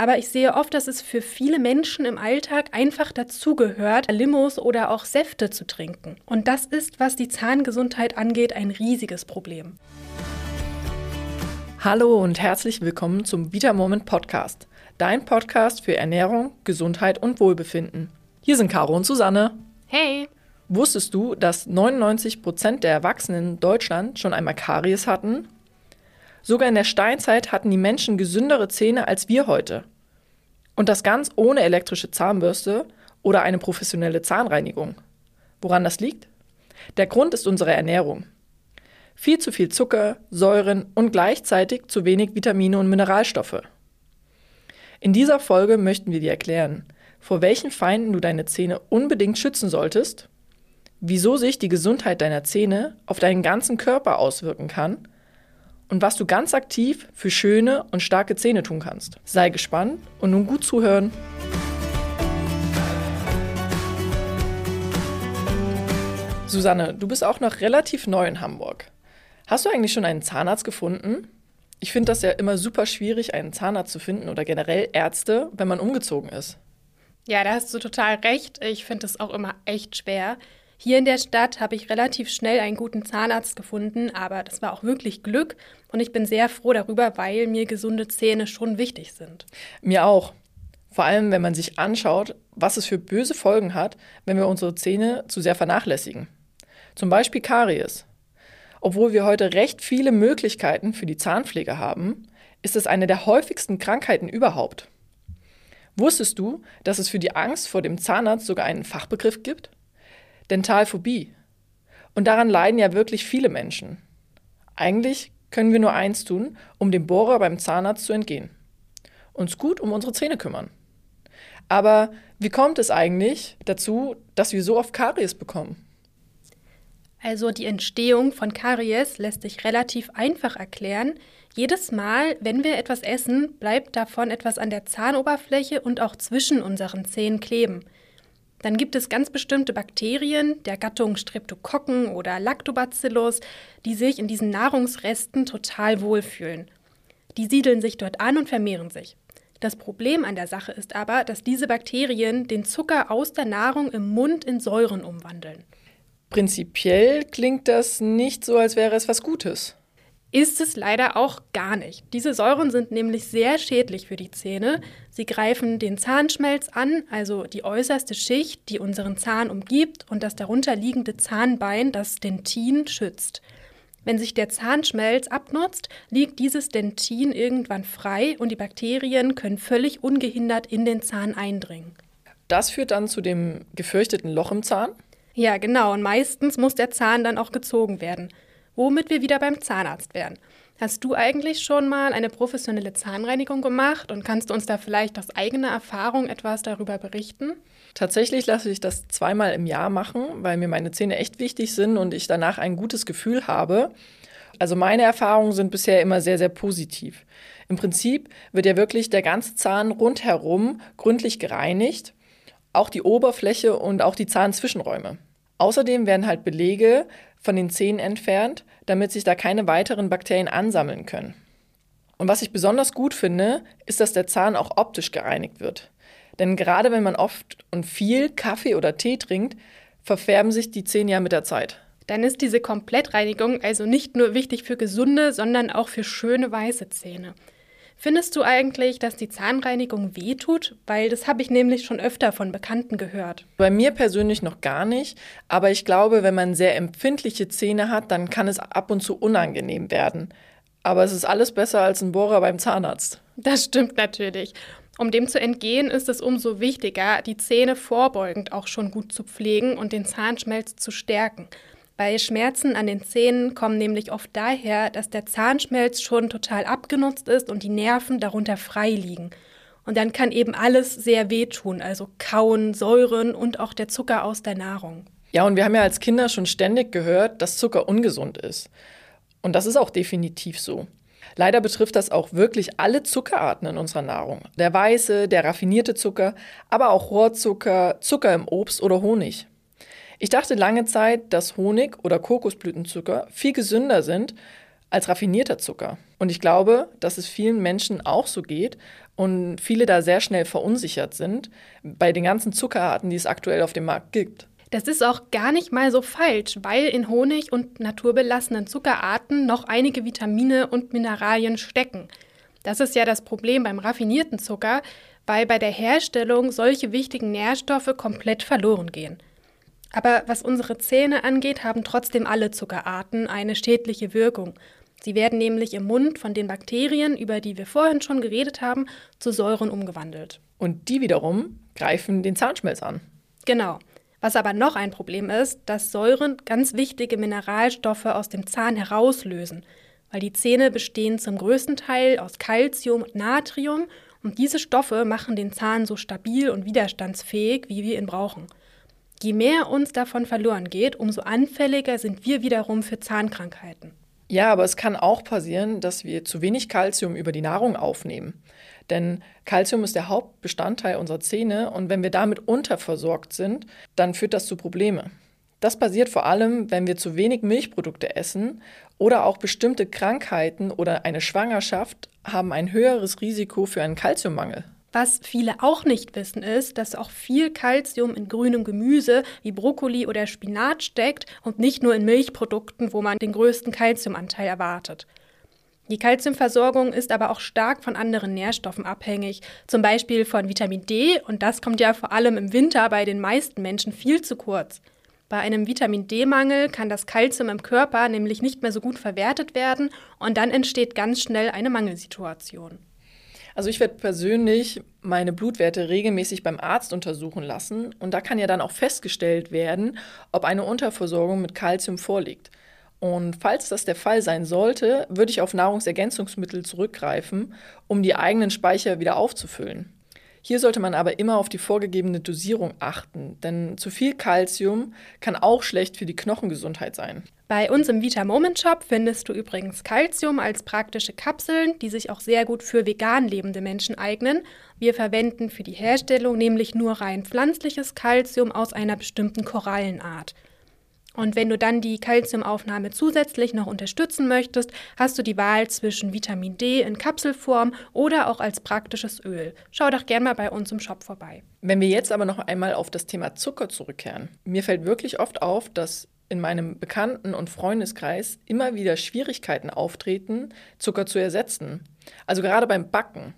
Aber ich sehe oft, dass es für viele Menschen im Alltag einfach dazugehört, Limos oder auch Säfte zu trinken. Und das ist, was die Zahngesundheit angeht, ein riesiges Problem. Hallo und herzlich willkommen zum Vita Moment Podcast, dein Podcast für Ernährung, Gesundheit und Wohlbefinden. Hier sind Caro und Susanne. Hey! Wusstest du, dass 99 Prozent der Erwachsenen in Deutschland schon einmal Karies hatten? Sogar in der Steinzeit hatten die Menschen gesündere Zähne als wir heute. Und das ganz ohne elektrische Zahnbürste oder eine professionelle Zahnreinigung. Woran das liegt? Der Grund ist unsere Ernährung. Viel zu viel Zucker, Säuren und gleichzeitig zu wenig Vitamine und Mineralstoffe. In dieser Folge möchten wir dir erklären, vor welchen Feinden du deine Zähne unbedingt schützen solltest, wieso sich die Gesundheit deiner Zähne auf deinen ganzen Körper auswirken kann und was du ganz aktiv für schöne und starke Zähne tun kannst. Sei gespannt und nun gut zuhören. Susanne, du bist auch noch relativ neu in Hamburg. Hast du eigentlich schon einen Zahnarzt gefunden? Ich finde das ja immer super schwierig, einen Zahnarzt zu finden oder generell Ärzte, wenn man umgezogen ist. Ja, da hast du total recht. Ich finde es auch immer echt schwer. Hier in der Stadt habe ich relativ schnell einen guten Zahnarzt gefunden, aber das war auch wirklich Glück und ich bin sehr froh darüber, weil mir gesunde Zähne schon wichtig sind. Mir auch. Vor allem, wenn man sich anschaut, was es für böse Folgen hat, wenn wir unsere Zähne zu sehr vernachlässigen. Zum Beispiel Karies. Obwohl wir heute recht viele Möglichkeiten für die Zahnpflege haben, ist es eine der häufigsten Krankheiten überhaupt. Wusstest du, dass es für die Angst vor dem Zahnarzt sogar einen Fachbegriff gibt? Dentalphobie. Und daran leiden ja wirklich viele Menschen. Eigentlich können wir nur eins tun, um dem Bohrer beim Zahnarzt zu entgehen. Uns gut um unsere Zähne kümmern. Aber wie kommt es eigentlich dazu, dass wir so oft Karies bekommen? Also die Entstehung von Karies lässt sich relativ einfach erklären. Jedes Mal, wenn wir etwas essen, bleibt davon etwas an der Zahnoberfläche und auch zwischen unseren Zähnen kleben. Dann gibt es ganz bestimmte Bakterien der Gattung Streptokokken oder Lactobacillus, die sich in diesen Nahrungsresten total wohlfühlen. Die siedeln sich dort an und vermehren sich. Das Problem an der Sache ist aber, dass diese Bakterien den Zucker aus der Nahrung im Mund in Säuren umwandeln. Prinzipiell klingt das nicht so, als wäre es was Gutes ist es leider auch gar nicht. Diese Säuren sind nämlich sehr schädlich für die Zähne. Sie greifen den Zahnschmelz an, also die äußerste Schicht, die unseren Zahn umgibt und das darunter liegende Zahnbein, das Dentin, schützt. Wenn sich der Zahnschmelz abnutzt, liegt dieses Dentin irgendwann frei und die Bakterien können völlig ungehindert in den Zahn eindringen. Das führt dann zu dem gefürchteten Loch im Zahn? Ja, genau. Und meistens muss der Zahn dann auch gezogen werden womit wir wieder beim Zahnarzt wären. Hast du eigentlich schon mal eine professionelle Zahnreinigung gemacht und kannst du uns da vielleicht aus eigener Erfahrung etwas darüber berichten? Tatsächlich lasse ich das zweimal im Jahr machen, weil mir meine Zähne echt wichtig sind und ich danach ein gutes Gefühl habe. Also meine Erfahrungen sind bisher immer sehr, sehr positiv. Im Prinzip wird ja wirklich der ganze Zahn rundherum gründlich gereinigt, auch die Oberfläche und auch die Zahnzwischenräume. Außerdem werden halt Belege von den Zähnen entfernt, damit sich da keine weiteren Bakterien ansammeln können. Und was ich besonders gut finde, ist, dass der Zahn auch optisch gereinigt wird. Denn gerade wenn man oft und viel Kaffee oder Tee trinkt, verfärben sich die Zähne ja mit der Zeit. Dann ist diese Komplettreinigung also nicht nur wichtig für gesunde, sondern auch für schöne weiße Zähne. Findest du eigentlich, dass die Zahnreinigung wehtut? Weil das habe ich nämlich schon öfter von Bekannten gehört. Bei mir persönlich noch gar nicht, aber ich glaube, wenn man sehr empfindliche Zähne hat, dann kann es ab und zu unangenehm werden. Aber es ist alles besser als ein Bohrer beim Zahnarzt. Das stimmt natürlich. Um dem zu entgehen, ist es umso wichtiger, die Zähne vorbeugend auch schon gut zu pflegen und den Zahnschmelz zu stärken. Bei Schmerzen an den Zähnen kommen nämlich oft daher, dass der Zahnschmelz schon total abgenutzt ist und die Nerven darunter frei liegen. Und dann kann eben alles sehr wehtun, also Kauen, Säuren und auch der Zucker aus der Nahrung. Ja, und wir haben ja als Kinder schon ständig gehört, dass Zucker ungesund ist. Und das ist auch definitiv so. Leider betrifft das auch wirklich alle Zuckerarten in unserer Nahrung. Der weiße, der raffinierte Zucker, aber auch Rohrzucker, Zucker im Obst oder Honig. Ich dachte lange Zeit, dass Honig oder Kokosblütenzucker viel gesünder sind als raffinierter Zucker. Und ich glaube, dass es vielen Menschen auch so geht und viele da sehr schnell verunsichert sind bei den ganzen Zuckerarten, die es aktuell auf dem Markt gibt. Das ist auch gar nicht mal so falsch, weil in Honig und naturbelassenen Zuckerarten noch einige Vitamine und Mineralien stecken. Das ist ja das Problem beim raffinierten Zucker, weil bei der Herstellung solche wichtigen Nährstoffe komplett verloren gehen. Aber was unsere Zähne angeht, haben trotzdem alle Zuckerarten eine schädliche Wirkung. Sie werden nämlich im Mund von den Bakterien, über die wir vorhin schon geredet haben, zu Säuren umgewandelt. Und die wiederum greifen den Zahnschmelz an. Genau. Was aber noch ein Problem ist, dass Säuren ganz wichtige Mineralstoffe aus dem Zahn herauslösen, weil die Zähne bestehen zum größten Teil aus Calcium und Natrium und diese Stoffe machen den Zahn so stabil und widerstandsfähig, wie wir ihn brauchen. Je mehr uns davon verloren geht, umso anfälliger sind wir wiederum für Zahnkrankheiten. Ja, aber es kann auch passieren, dass wir zu wenig Kalzium über die Nahrung aufnehmen. Denn Kalzium ist der Hauptbestandteil unserer Zähne und wenn wir damit unterversorgt sind, dann führt das zu Problemen. Das passiert vor allem, wenn wir zu wenig Milchprodukte essen oder auch bestimmte Krankheiten oder eine Schwangerschaft haben ein höheres Risiko für einen Kalziummangel. Was viele auch nicht wissen, ist, dass auch viel Kalzium in grünem Gemüse wie Brokkoli oder Spinat steckt und nicht nur in Milchprodukten, wo man den größten Kalziumanteil erwartet. Die Kalziumversorgung ist aber auch stark von anderen Nährstoffen abhängig, zum Beispiel von Vitamin D, und das kommt ja vor allem im Winter bei den meisten Menschen viel zu kurz. Bei einem Vitamin D-Mangel kann das Kalzium im Körper nämlich nicht mehr so gut verwertet werden und dann entsteht ganz schnell eine Mangelsituation. Also ich werde persönlich meine Blutwerte regelmäßig beim Arzt untersuchen lassen und da kann ja dann auch festgestellt werden, ob eine Unterversorgung mit Kalzium vorliegt. Und falls das der Fall sein sollte, würde ich auf Nahrungsergänzungsmittel zurückgreifen, um die eigenen Speicher wieder aufzufüllen. Hier sollte man aber immer auf die vorgegebene Dosierung achten, denn zu viel Kalzium kann auch schlecht für die Knochengesundheit sein. Bei uns im Vita Moment Shop findest du übrigens Kalzium als praktische Kapseln, die sich auch sehr gut für vegan lebende Menschen eignen. Wir verwenden für die Herstellung nämlich nur rein pflanzliches Kalzium aus einer bestimmten Korallenart. Und wenn du dann die Kalziumaufnahme zusätzlich noch unterstützen möchtest, hast du die Wahl zwischen Vitamin D in Kapselform oder auch als praktisches Öl. Schau doch gerne mal bei uns im Shop vorbei. Wenn wir jetzt aber noch einmal auf das Thema Zucker zurückkehren. Mir fällt wirklich oft auf, dass in meinem Bekannten- und Freundeskreis immer wieder Schwierigkeiten auftreten, Zucker zu ersetzen. Also gerade beim Backen.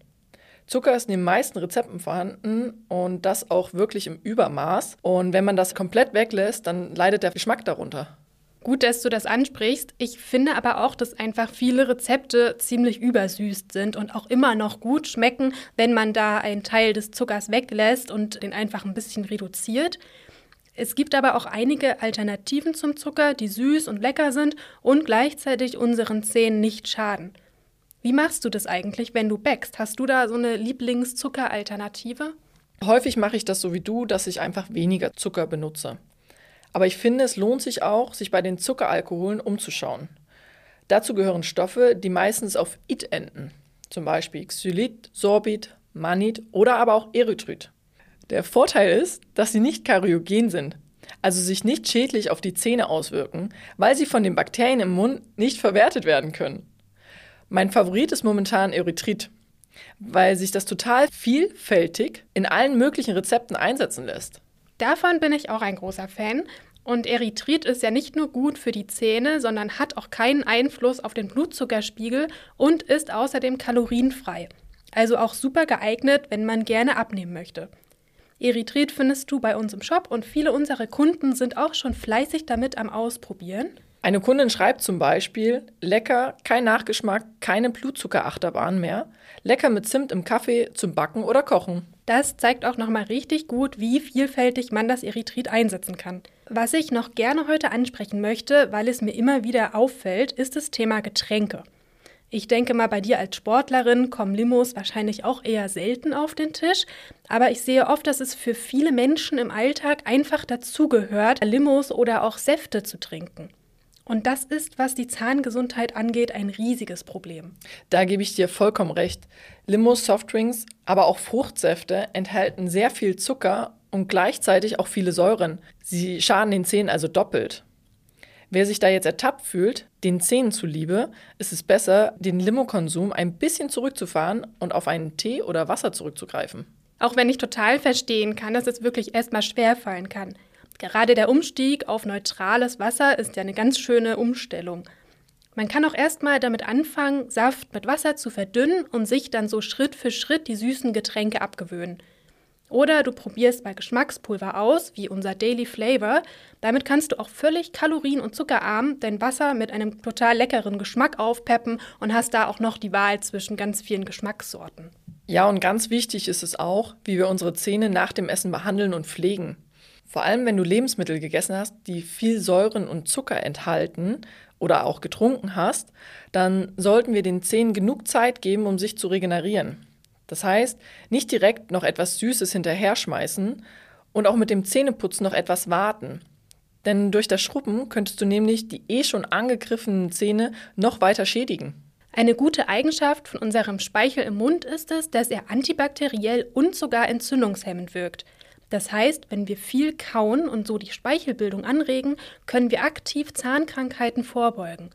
Zucker ist in den meisten Rezepten vorhanden und das auch wirklich im Übermaß. Und wenn man das komplett weglässt, dann leidet der Geschmack darunter. Gut, dass du das ansprichst. Ich finde aber auch, dass einfach viele Rezepte ziemlich übersüßt sind und auch immer noch gut schmecken, wenn man da einen Teil des Zuckers weglässt und den einfach ein bisschen reduziert. Es gibt aber auch einige Alternativen zum Zucker, die süß und lecker sind und gleichzeitig unseren Zähnen nicht schaden. Wie machst du das eigentlich, wenn du backst? Hast du da so eine Lieblingszuckeralternative? Häufig mache ich das so wie du, dass ich einfach weniger Zucker benutze. Aber ich finde, es lohnt sich auch, sich bei den Zuckeralkoholen umzuschauen. Dazu gehören Stoffe, die meistens auf It enden, zum Beispiel Xylit, Sorbit, Mannit oder aber auch Erythrit. Der Vorteil ist, dass sie nicht karyogen sind, also sich nicht schädlich auf die Zähne auswirken, weil sie von den Bakterien im Mund nicht verwertet werden können. Mein Favorit ist momentan Erythrit, weil sich das total vielfältig in allen möglichen Rezepten einsetzen lässt. Davon bin ich auch ein großer Fan. Und Erythrit ist ja nicht nur gut für die Zähne, sondern hat auch keinen Einfluss auf den Blutzuckerspiegel und ist außerdem kalorienfrei. Also auch super geeignet, wenn man gerne abnehmen möchte. Erythrit findest du bei uns im Shop und viele unserer Kunden sind auch schon fleißig damit am Ausprobieren. Eine Kundin schreibt zum Beispiel, lecker, kein Nachgeschmack, keine Blutzuckerachterbahn mehr, lecker mit Zimt im Kaffee zum Backen oder Kochen. Das zeigt auch nochmal richtig gut, wie vielfältig man das Erythrit einsetzen kann. Was ich noch gerne heute ansprechen möchte, weil es mir immer wieder auffällt, ist das Thema Getränke. Ich denke mal, bei dir als Sportlerin kommen Limos wahrscheinlich auch eher selten auf den Tisch, aber ich sehe oft, dass es für viele Menschen im Alltag einfach dazugehört, Limos oder auch Säfte zu trinken. Und das ist, was die Zahngesundheit angeht, ein riesiges Problem. Da gebe ich dir vollkommen recht. Limos, Softdrinks, aber auch Fruchtsäfte enthalten sehr viel Zucker und gleichzeitig auch viele Säuren. Sie schaden den Zähnen also doppelt. Wer sich da jetzt ertappt fühlt, den Zähnen zuliebe, ist es besser, den Limokonsum ein bisschen zurückzufahren und auf einen Tee oder Wasser zurückzugreifen. Auch wenn ich total verstehen kann, dass es wirklich erstmal schwerfallen kann. Gerade der Umstieg auf neutrales Wasser ist ja eine ganz schöne Umstellung. Man kann auch erstmal damit anfangen, Saft mit Wasser zu verdünnen und sich dann so Schritt für Schritt die süßen Getränke abgewöhnen. Oder du probierst mal Geschmackspulver aus, wie unser Daily Flavor. Damit kannst du auch völlig kalorien- und zuckerarm dein Wasser mit einem total leckeren Geschmack aufpeppen und hast da auch noch die Wahl zwischen ganz vielen Geschmackssorten. Ja, und ganz wichtig ist es auch, wie wir unsere Zähne nach dem Essen behandeln und pflegen. Vor allem, wenn du Lebensmittel gegessen hast, die viel Säuren und Zucker enthalten oder auch getrunken hast, dann sollten wir den Zähnen genug Zeit geben, um sich zu regenerieren. Das heißt, nicht direkt noch etwas Süßes hinterher schmeißen und auch mit dem Zähneputzen noch etwas warten. Denn durch das Schrubben könntest du nämlich die eh schon angegriffenen Zähne noch weiter schädigen. Eine gute Eigenschaft von unserem Speichel im Mund ist es, dass er antibakteriell und sogar entzündungshemmend wirkt. Das heißt, wenn wir viel kauen und so die Speichelbildung anregen, können wir aktiv Zahnkrankheiten vorbeugen.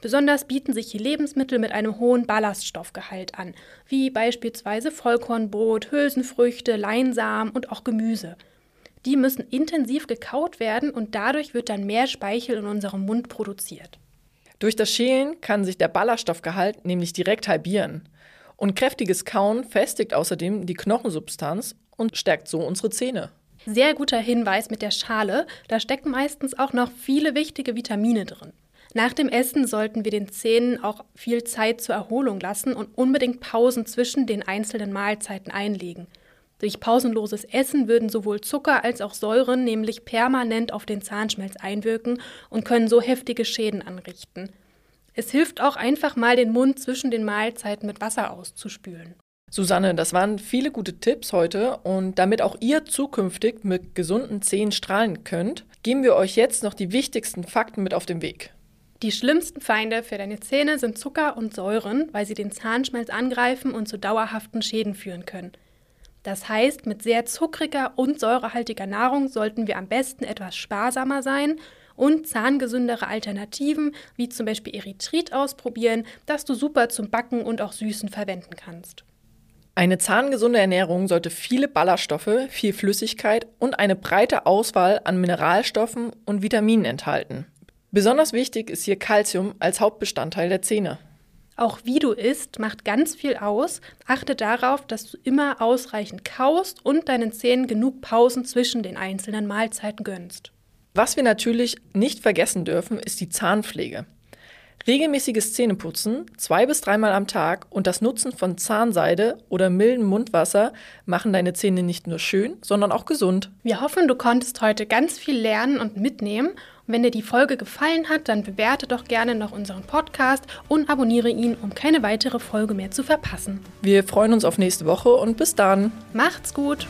Besonders bieten sich hier Lebensmittel mit einem hohen Ballaststoffgehalt an, wie beispielsweise Vollkornbrot, Hülsenfrüchte, Leinsamen und auch Gemüse. Die müssen intensiv gekaut werden und dadurch wird dann mehr Speichel in unserem Mund produziert. Durch das Schälen kann sich der Ballaststoffgehalt nämlich direkt halbieren. Und kräftiges Kauen festigt außerdem die Knochensubstanz und stärkt so unsere Zähne. Sehr guter Hinweis mit der Schale, da stecken meistens auch noch viele wichtige Vitamine drin. Nach dem Essen sollten wir den Zähnen auch viel Zeit zur Erholung lassen und unbedingt Pausen zwischen den einzelnen Mahlzeiten einlegen. Durch pausenloses Essen würden sowohl Zucker als auch Säuren nämlich permanent auf den Zahnschmelz einwirken und können so heftige Schäden anrichten. Es hilft auch einfach mal den Mund zwischen den Mahlzeiten mit Wasser auszuspülen. Susanne, das waren viele gute Tipps heute und damit auch ihr zukünftig mit gesunden Zähnen strahlen könnt, geben wir euch jetzt noch die wichtigsten Fakten mit auf den Weg. Die schlimmsten Feinde für deine Zähne sind Zucker und Säuren, weil sie den Zahnschmelz angreifen und zu dauerhaften Schäden führen können. Das heißt, mit sehr zuckriger und säurehaltiger Nahrung sollten wir am besten etwas sparsamer sein und zahngesündere Alternativen, wie zum Beispiel Erythrit, ausprobieren, das du super zum Backen und auch Süßen verwenden kannst. Eine zahngesunde Ernährung sollte viele Ballaststoffe, viel Flüssigkeit und eine breite Auswahl an Mineralstoffen und Vitaminen enthalten. Besonders wichtig ist hier Kalzium als Hauptbestandteil der Zähne. Auch wie du isst, macht ganz viel aus. Achte darauf, dass du immer ausreichend kaust und deinen Zähnen genug Pausen zwischen den einzelnen Mahlzeiten gönnst. Was wir natürlich nicht vergessen dürfen, ist die Zahnpflege. Regelmäßiges Zähneputzen, zwei bis dreimal am Tag und das Nutzen von Zahnseide oder mildem Mundwasser machen deine Zähne nicht nur schön, sondern auch gesund. Wir hoffen, du konntest heute ganz viel lernen und mitnehmen. Und wenn dir die Folge gefallen hat, dann bewerte doch gerne noch unseren Podcast und abonniere ihn, um keine weitere Folge mehr zu verpassen. Wir freuen uns auf nächste Woche und bis dann. Macht's gut!